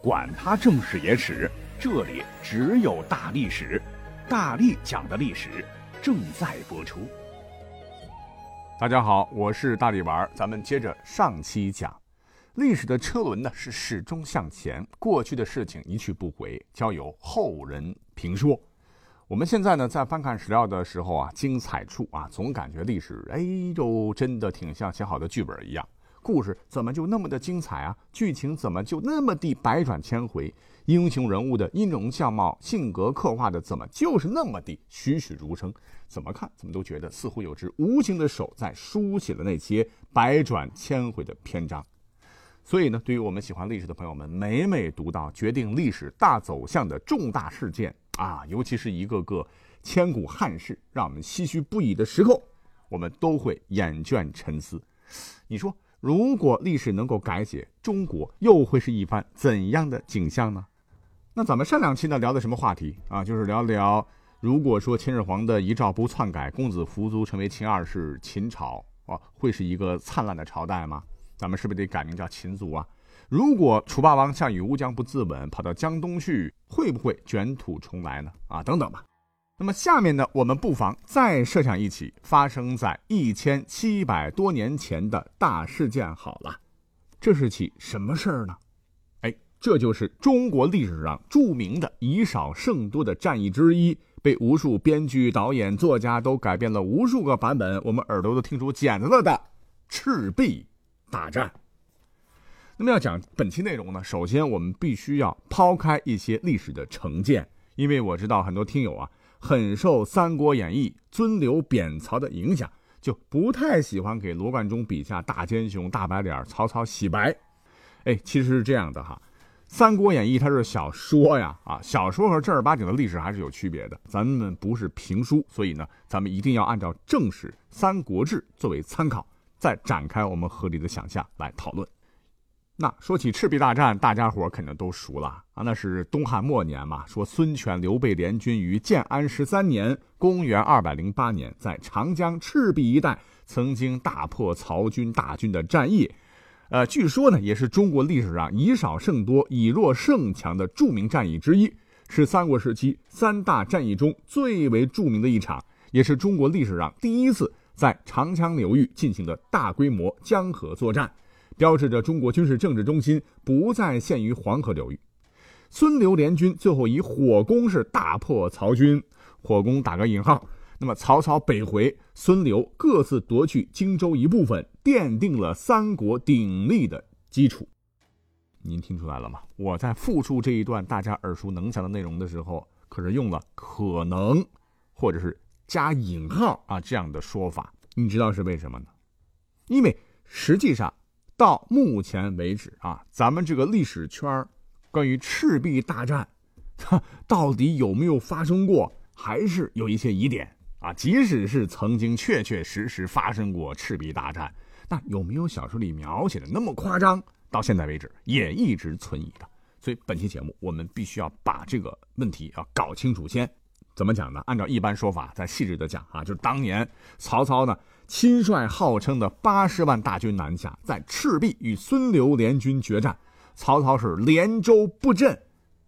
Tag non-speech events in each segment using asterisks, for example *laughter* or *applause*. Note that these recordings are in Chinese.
管他正史野史，这里只有大历史，大力讲的历史正在播出。大家好，我是大力丸，咱们接着上期讲，历史的车轮呢是始终向前，过去的事情一去不回，交由后人评说。我们现在呢在翻看史料的时候啊，精彩处啊，总感觉历史哎呦，真的挺像写好的剧本一样。故事怎么就那么的精彩啊？剧情怎么就那么的百转千回？英雄人物的音容相貌、性格刻画的怎么就是那么的栩栩如生？怎么看怎么都觉得似乎有只无形的手在书写了那些百转千回的篇章。所以呢，对于我们喜欢历史的朋友们，每每读到决定历史大走向的重大事件啊，尤其是一个个千古憾事，让我们唏嘘不已的时候，我们都会眼倦沉思。你说？如果历史能够改写，中国又会是一番怎样的景象呢？那咱们上两期呢聊的什么话题啊？就是聊聊，如果说秦始皇的遗诏不篡改，公子扶苏成为秦二世，秦朝啊会是一个灿烂的朝代吗？咱们是不是得改名叫秦族啊？如果楚霸王项羽乌江不自刎，跑到江东去，会不会卷土重来呢？啊，等等吧。那么下面呢，我们不妨再设想一起发生在一千七百多年前的大事件好了。这是起什么事儿呢？哎，这就是中国历史上著名的以少胜多的战役之一，被无数编剧、导演、作家都改编了无数个版本，我们耳朵都听出茧子了的赤壁大战。那么要讲本期内容呢，首先我们必须要抛开一些历史的成见，因为我知道很多听友啊。很受《三国演义》尊刘贬曹的影响，就不太喜欢给罗贯中笔下大奸雄、大白脸曹操洗白。哎，其实是这样的哈，《三国演义》它是小说呀，啊，小说和正儿八经的历史还是有区别的。咱们不是评书，所以呢，咱们一定要按照正史《三国志》作为参考，再展开我们合理的想象来讨论。那说起赤壁大战，大家伙肯定都熟了啊，那是东汉末年嘛。说孙权、刘备联军于建安十三年（公元208年）在长江赤壁一带曾经大破曹军大军的战役，呃，据说呢，也是中国历史上以少胜多、以弱胜强的著名战役之一，是三国时期三大战役中最为著名的一场，也是中国历史上第一次在长江流域进行的大规模江河作战。标志着中国军事政治中心不再限于黄河流域。孙刘联军最后以火攻是大破曹军，火攻打个引号。那么曹操北回，孙刘各自夺去荆州一部分，奠定了三国鼎立的基础。您听出来了吗？我在复述这一段大家耳熟能详的内容的时候，可是用了可能，或者是加引号啊这样的说法。你知道是为什么呢？因为实际上。到目前为止啊，咱们这个历史圈关于赤壁大战，它到底有没有发生过，还是有一些疑点啊。即使是曾经确确实实发生过赤壁大战，那有没有小说里描写的那么夸张？到现在为止也一直存疑的。所以本期节目我们必须要把这个问题要搞清楚先。怎么讲呢？按照一般说法，再细致的讲啊，就是当年曹操呢。亲率号称的八十万大军南下，在赤壁与孙刘联军决战，曹操是连舟布阵，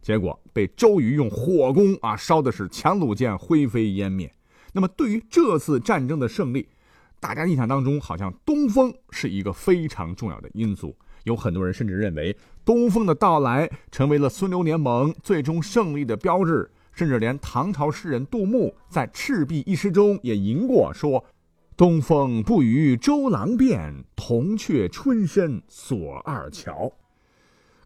结果被周瑜用火攻啊，烧的是强弩箭灰飞烟灭。那么对于这次战争的胜利，大家印象当中好像东风是一个非常重要的因素，有很多人甚至认为东风的到来成为了孙刘联盟最终胜利的标志，甚至连唐朝诗人杜牧在《赤壁》一诗中也吟过说。东风不与周郎便，铜雀春深锁二乔。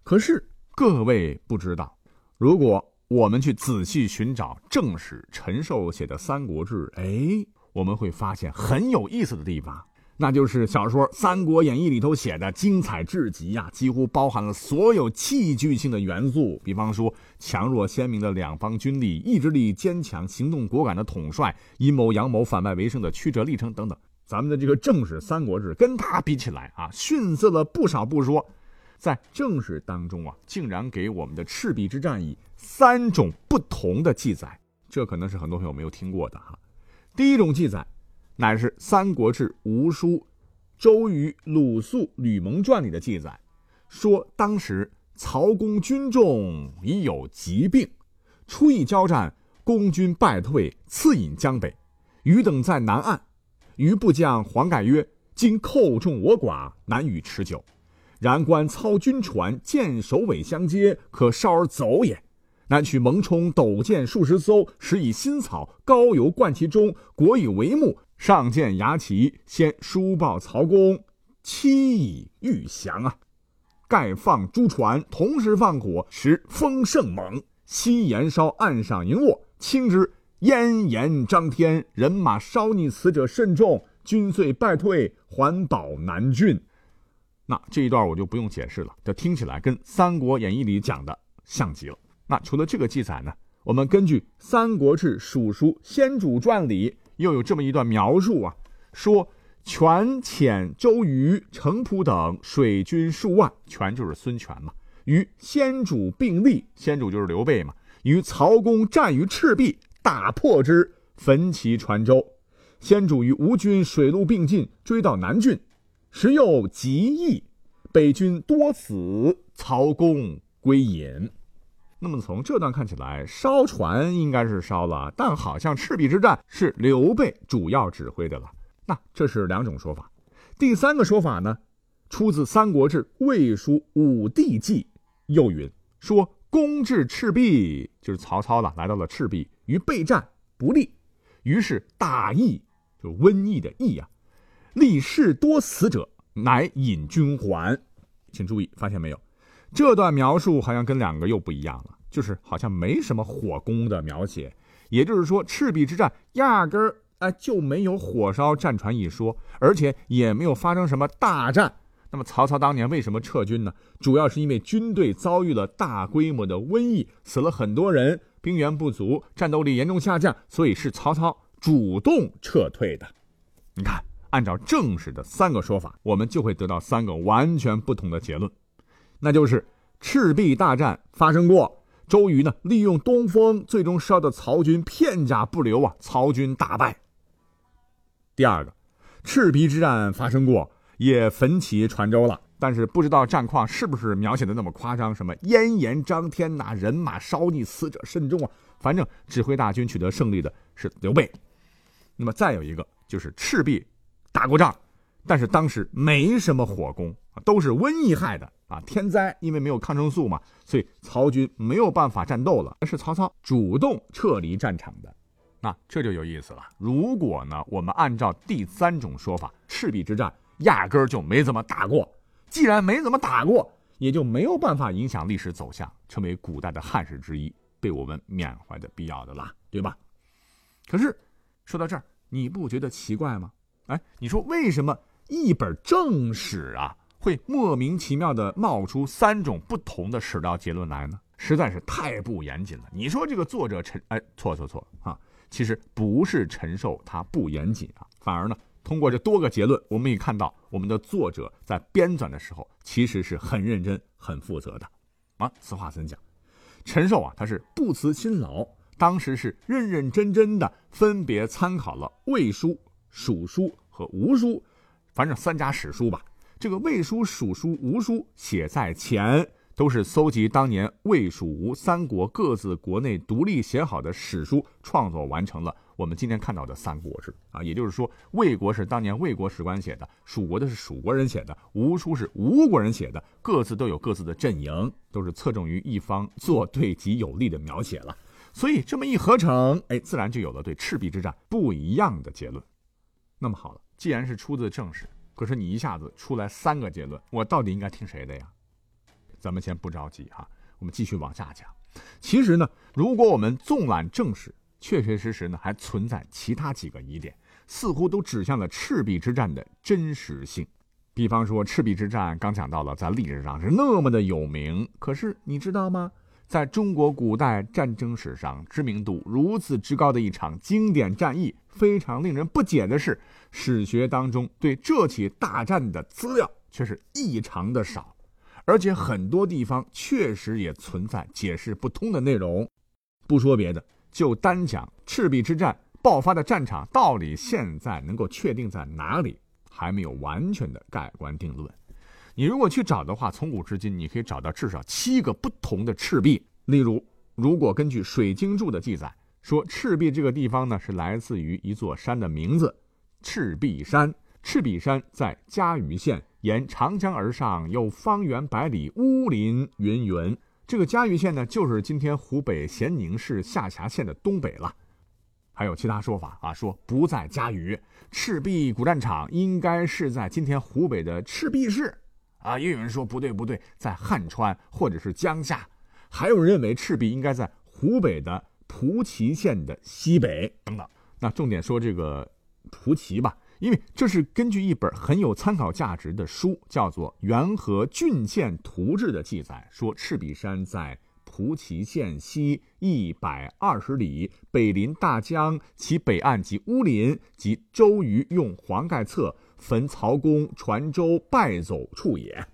可是各位不知道，如果我们去仔细寻找正史陈寿写的《三国志》，哎，我们会发现很有意思的地方。那就是小说《三国演义》里头写的精彩至极呀，几乎包含了所有戏剧性的元素。比方说，强弱鲜明的两方军力，意志力坚强、行动果敢的统帅，阴谋阳谋、反败为胜的曲折历程等等。咱们的这个正史《三国志》跟他比起来啊，逊色了不少不说。在正史当中啊，竟然给我们的赤壁之战以三种不同的记载，这可能是很多朋友没有听过的哈。第一种记载。乃是《三国志·吴书·周瑜、鲁肃、吕蒙传》里的记载，说当时曹公军众已有疾病，初一交战，公军败退，次引江北。余等在南岸，余部将黄盖曰：“今寇众我寡，难与持久。然观操军船，舰首尾相接，可稍而走也。南取蒙冲斗舰数十艘，使以新草膏油灌其中，裹以帷幕，上见牙旗，先书报曹公，期以欲降啊！盖放诸船，同时放火，时风甚猛，夕延烧，岸上营卧，轻之。”烟炎张天，人马稍逆，死者甚众，军遂败退，还保南郡。那这一段我就不用解释了，这听起来跟《三国演义》里讲的像极了。那除了这个记载呢，我们根据《三国志·蜀书·先主传》里又有这么一段描述啊，说权遣周瑜、程普等水军数万，权就是孙权嘛，与先主并立，先主就是刘备嘛，与曹公战于赤壁。大破之，焚其船舟。先主与吴军水陆并进，追到南郡，时又极易，北军多死，曹公归隐。那么从这段看起来，烧船应该是烧了，但好像赤壁之战是刘备主要指挥的了。那这是两种说法。第三个说法呢，出自《三国志·魏书·武帝纪》，又云说。攻至赤壁，就是曹操了，来到了赤壁，于备战不利，于是大疫，就瘟疫的疫啊，立士多死者，乃引军还。请注意，发现没有？这段描述好像跟两个又不一样了，就是好像没什么火攻的描写，也就是说，赤壁之战压根儿哎就没有火烧战船一说，而且也没有发生什么大战。那么曹操当年为什么撤军呢？主要是因为军队遭遇了大规模的瘟疫，死了很多人，兵源不足，战斗力严重下降，所以是曹操主动撤退的。你看，按照正史的三个说法，我们就会得到三个完全不同的结论，那就是赤壁大战发生过，周瑜呢利用东风，最终烧得曹军片甲不留啊，曹军大败。第二个，赤壁之战发生过。也焚起船舟了，但是不知道战况是不是描写的那么夸张？什么燕言张天呐，人马烧溺，死者甚众啊！反正指挥大军取得胜利的是刘备。那么再有一个就是赤壁打过仗，但是当时没什么火攻，都是瘟疫害的啊，天灾，因为没有抗生素嘛，所以曹军没有办法战斗了，是曹操主动撤离战场的。那这就有意思了。如果呢，我们按照第三种说法，赤壁之战。压根儿就没怎么打过，既然没怎么打过，也就没有办法影响历史走向，成为古代的汉室之一，被我们缅怀的必要的啦，对吧？可是说到这儿，你不觉得奇怪吗？哎，你说为什么一本正史啊，会莫名其妙的冒出三种不同的史料结论来呢？实在是太不严谨了。你说这个作者陈，哎，错错错啊！其实不是陈寿他不严谨啊，反而呢。通过这多个结论，我们也看到我们的作者在编纂的时候其实是很认真、很负责的。啊，此话怎讲？陈寿啊，他是不辞辛劳，当时是认认真真的分别参考了《魏书》《蜀书》和《吴书》，反正三家史书吧。这个《魏书》《蜀书》《吴书》写在前，都是搜集当年魏、蜀、吴三国各自国内独立写好的史书，创作完成了。我们今天看到的《三国志》啊，也就是说，魏国是当年魏国史官写的，蜀国的是蜀国人写的，吴书是吴国人写的，各自都有各自的阵营，都是侧重于一方做对己有利的描写了。所以这么一合成，哎，自然就有了对赤壁之战不一样的结论。那么好了，既然是出自正史，可是你一下子出来三个结论，我到底应该听谁的呀？咱们先不着急哈，我们继续往下讲。其实呢，如果我们纵览正史，确确实实呢，还存在其他几个疑点，似乎都指向了赤壁之战的真实性。比方说，赤壁之战刚讲到了，在历史上是那么的有名，可是你知道吗？在中国古代战争史上，知名度如此之高的一场经典战役，非常令人不解的是，史学当中对这起大战的资料却是异常的少，而且很多地方确实也存在解释不通的内容。不说别的。就单讲赤壁之战爆发的战场，到底现在能够确定在哪里，还没有完全的盖棺定论。你如果去找的话，从古至今，你可以找到至少七个不同的赤壁。例如，如果根据《水经注》的记载，说赤壁这个地方呢，是来自于一座山的名字——赤壁山。赤壁山在嘉鱼县，沿长江而上，有方圆百里，乌林云云。这个嘉鱼县呢，就是今天湖北咸宁市下辖县的东北了。还有其他说法啊，说不在嘉鱼，赤壁古战场应该是在今天湖北的赤壁市。啊，也有人说不对不对，在汉川或者是江夏，还有人认为赤壁应该在湖北的蒲圻县的西北等等。那重点说这个蒲圻吧，因为这是根据一本很有参考价值的书，叫做《元和郡县图志》的记载，说赤壁山在蒲圻县西一百二十里，北临大江，其北岸及乌林，及周瑜用黄盖策。焚曹公传舟败走处也。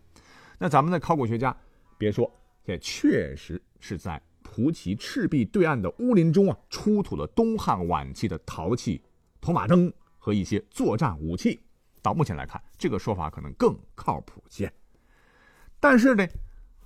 那咱们的考古学家，别说，这确实是在蒲圻赤壁对岸的乌林中啊，出土了东汉晚期的陶器、铜马灯和一些作战武器。到目前来看，这个说法可能更靠谱些。但是呢，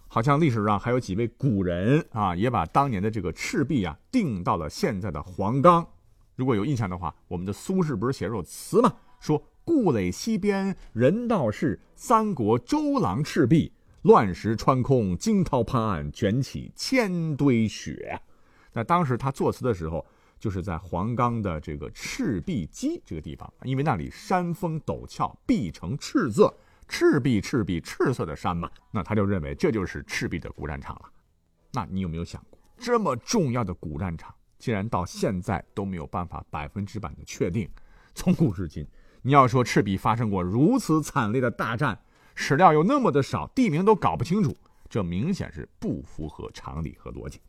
好像历史上还有几位古人啊，也把当年的这个赤壁啊定到了现在的黄冈。如果有印象的话，我们的苏轼不是写首词吗？说。故垒西边人道是，三国周郎赤壁。乱石穿空，惊涛拍岸，卷起千堆雪。那当时他作词的时候，就是在黄冈的这个赤壁矶这个地方，因为那里山峰陡峭，壁呈赤色，赤壁赤壁赤色的山嘛。那他就认为这就是赤壁的古战场了。那你有没有想过，这么重要的古战场，竟然到现在都没有办法百分之百的确定？从古至今。你要说赤壁发生过如此惨烈的大战，史料又那么的少，地名都搞不清楚，这明显是不符合常理和逻辑。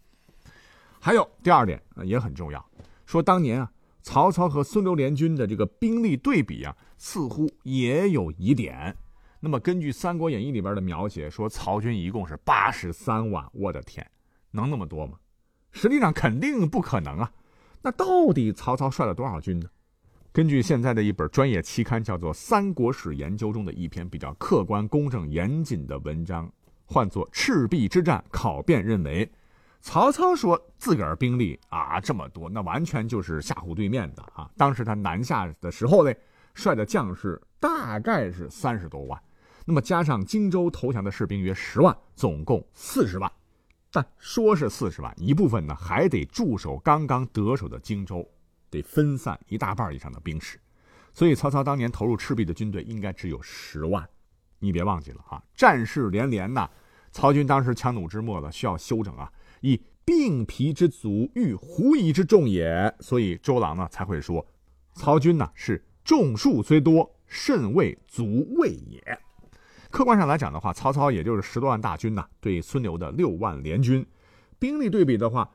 还有第二点啊，也很重要，说当年啊，曹操和孙刘联军的这个兵力对比啊，似乎也有疑点。那么根据《三国演义》里边的描写，说曹军一共是八十三万，我的天，能那么多吗？实际上肯定不可能啊。那到底曹操率了多少军呢？根据现在的一本专业期刊叫做《三国史研究》中的一篇比较客观、公正、严谨的文章，唤作《赤壁之战考辨》，认为曹操说自个儿兵力啊这么多，那完全就是吓唬对面的啊。当时他南下的时候呢，率的将士大概是三十多万，那么加上荆州投降的士兵约十万，总共四十万。但说是四十万，一部分呢还得驻守刚刚得手的荆州。得分散一大半以上的兵士，所以曹操当年投入赤壁的军队应该只有十万。你别忘记了啊，战事连连呐，曹军当时强弩之末了，需要休整啊。以病疲之卒，欲狐疑之众也，所以周郎呢才会说，曹军呢是众数虽多，甚未足畏也。客观上来讲的话，曹操也就是十多万大军呐，对孙刘的六万联军，兵力对比的话。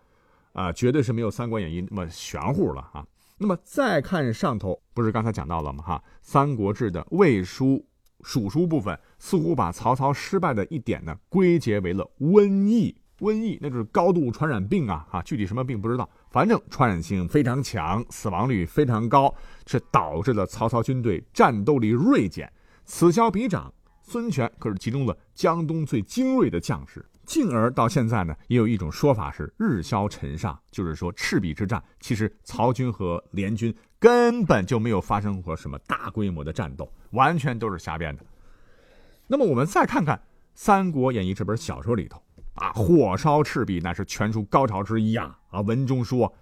啊，绝对是没有《三国演义》那么玄乎了啊！那么再看上头，不是刚才讲到了吗？哈，《三国志》的魏书、蜀书部分似乎把曹操失败的一点呢，归结为了瘟疫。瘟疫那就是高度传染病啊！哈，具体什么病不知道，反正传染性非常强，死亡率非常高，是导致了曹操军队战斗力锐减。此消彼长，孙权可是集中了江东最精锐的将士。进而到现在呢，也有一种说法是日消尘上，就是说赤壁之战，其实曹军和联军根本就没有发生过什么大规模的战斗，完全都是瞎编的。那么我们再看看《三国演义》这本小说里头啊，火烧赤壁那是全书高潮之一啊！啊，文中说，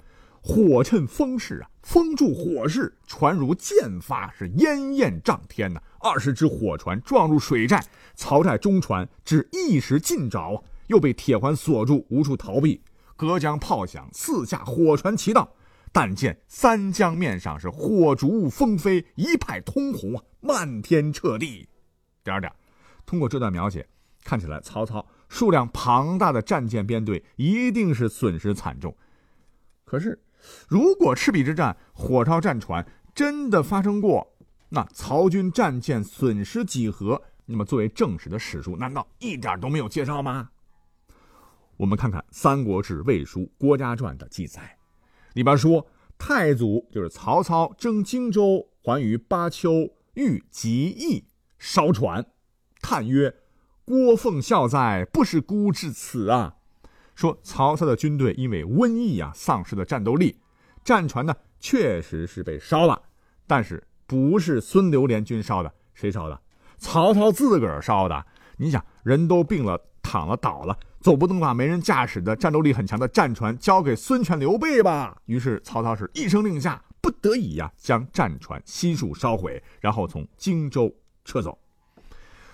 火趁风势啊，风助火势，船如箭发，是烟焰涨天呐。二十只火船撞入水寨，曹寨中船只一时尽着啊。又被铁环锁住，无处逃避。隔江炮响，四下火船齐到。但见三江面上是火烛风飞，一派通红啊，漫天彻地。点点，通过这段描写，看起来曹操数量庞大的战舰编队一定是损失惨重。可是，如果赤壁之战火烧战船真的发生过，那曹军战舰损失几何？那么作为正史的史书，难道一点都没有介绍吗？我们看看《三国志·魏书·郭嘉传》的记载，里边说，太祖就是曹操征荆州，还于巴丘，遇疾疫，烧船，叹曰：“郭奉孝在，不是孤至此啊。说曹操的军队因为瘟疫啊，丧失了战斗力，战船呢确实是被烧了，但是不是孙刘联军烧的，谁烧的？曹操自个儿烧的。你想，人都病了，躺了，倒了，总不能把没人驾驶的战斗力很强的战船交给孙权、刘备吧？于是曹操是一声令下，不得已呀，将战船悉数烧毁，然后从荆州撤走。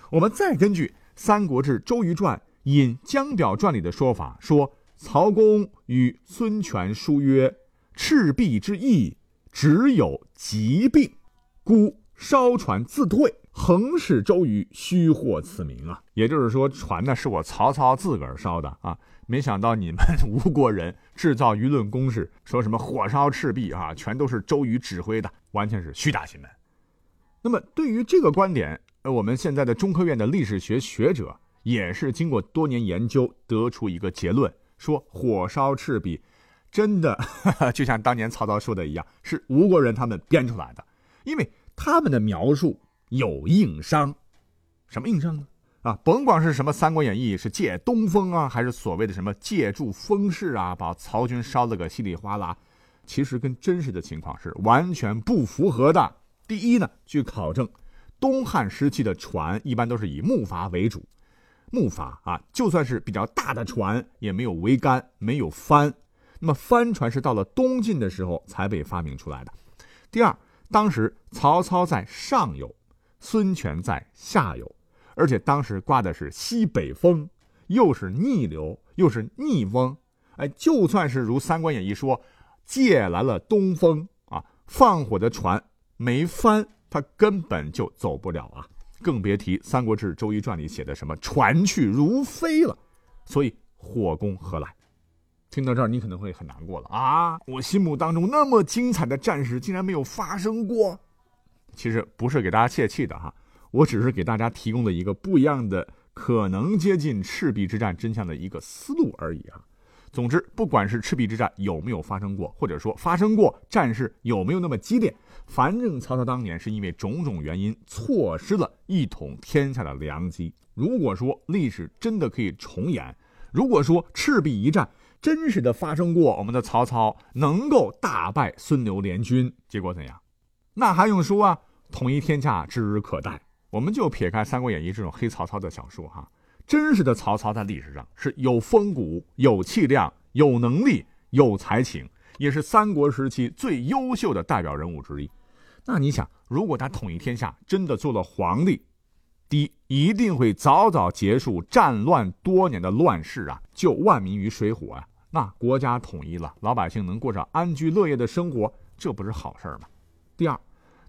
我们再根据《三国志·周瑜传》引《江表传》里的说法，说曹公与孙权书曰：“赤壁之役，只有疾病，故烧船自退。”横使周瑜虚获此名啊！也就是说，船呢是我曹操自个儿烧的啊！没想到你们吴国人制造舆论攻势，说什么火烧赤壁啊，全都是周瑜指挥的，完全是虚假新闻。那么，对于这个观点，呃，我们现在的中科院的历史学学者也是经过多年研究，得出一个结论：说火烧赤壁，真的 *laughs* 就像当年曹操说的一样，是吴国人他们编出来的，因为他们的描述。有硬伤，什么硬伤呢？啊，甭管是什么《三国演义》，是借东风啊，还是所谓的什么借助风势啊，把曹军烧了个稀里哗啦，其实跟真实的情况是完全不符合的。第一呢，据考证，东汉时期的船一般都是以木筏为主，木筏啊，就算是比较大的船，也没有桅杆，没有帆。那么帆船是到了东晋的时候才被发明出来的。第二，当时曹操在上游。孙权在下游，而且当时刮的是西北风，又是逆流，又是逆风。哎，就算是如《三国演义》说，借来了东风啊，放火的船没翻，他根本就走不了啊！更别提《三国志·周瑜传》里写的什么“船去如飞”了。所以火攻何来？听到这儿，你可能会很难过了啊！我心目当中那么精彩的战事，竟然没有发生过。其实不是给大家泄气的哈，我只是给大家提供了一个不一样的、可能接近赤壁之战真相的一个思路而已啊。总之，不管是赤壁之战有没有发生过，或者说发生过，战事有没有那么激烈，反正曹操当年是因为种种原因错失了一统天下的良机。如果说历史真的可以重演，如果说赤壁一战真实的发生过，我们的曹操能够大败孙刘联军，结果怎样？那还用说啊？统一天下指日可待。我们就撇开《三国演义》这种黑曹操的小说哈，真实的曹操在历史上是有风骨、有气量、有能力、有才情，也是三国时期最优秀的代表人物之一。那你想，如果他统一天下，真的做了皇帝，第一一定会早早结束战乱多年的乱世啊，救万民于水火啊。那国家统一了，老百姓能过上安居乐业的生活，这不是好事吗？第二。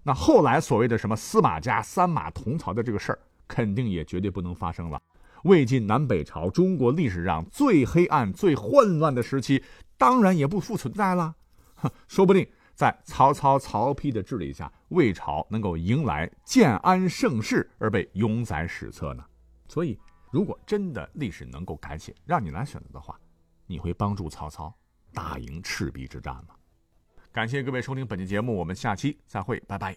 那后来所谓的什么司马家三马同槽的这个事儿，肯定也绝对不能发生了。魏晋南北朝中国历史上最黑暗、最混乱的时期，当然也不复存在了。说不定在曹操、曹丕的治理下，魏朝能够迎来建安盛世，而被永载史册呢。所以，如果真的历史能够改写，让你来选择的话，你会帮助曹操打赢赤壁之战吗？感谢各位收听本期节目，我们下期再会，拜拜。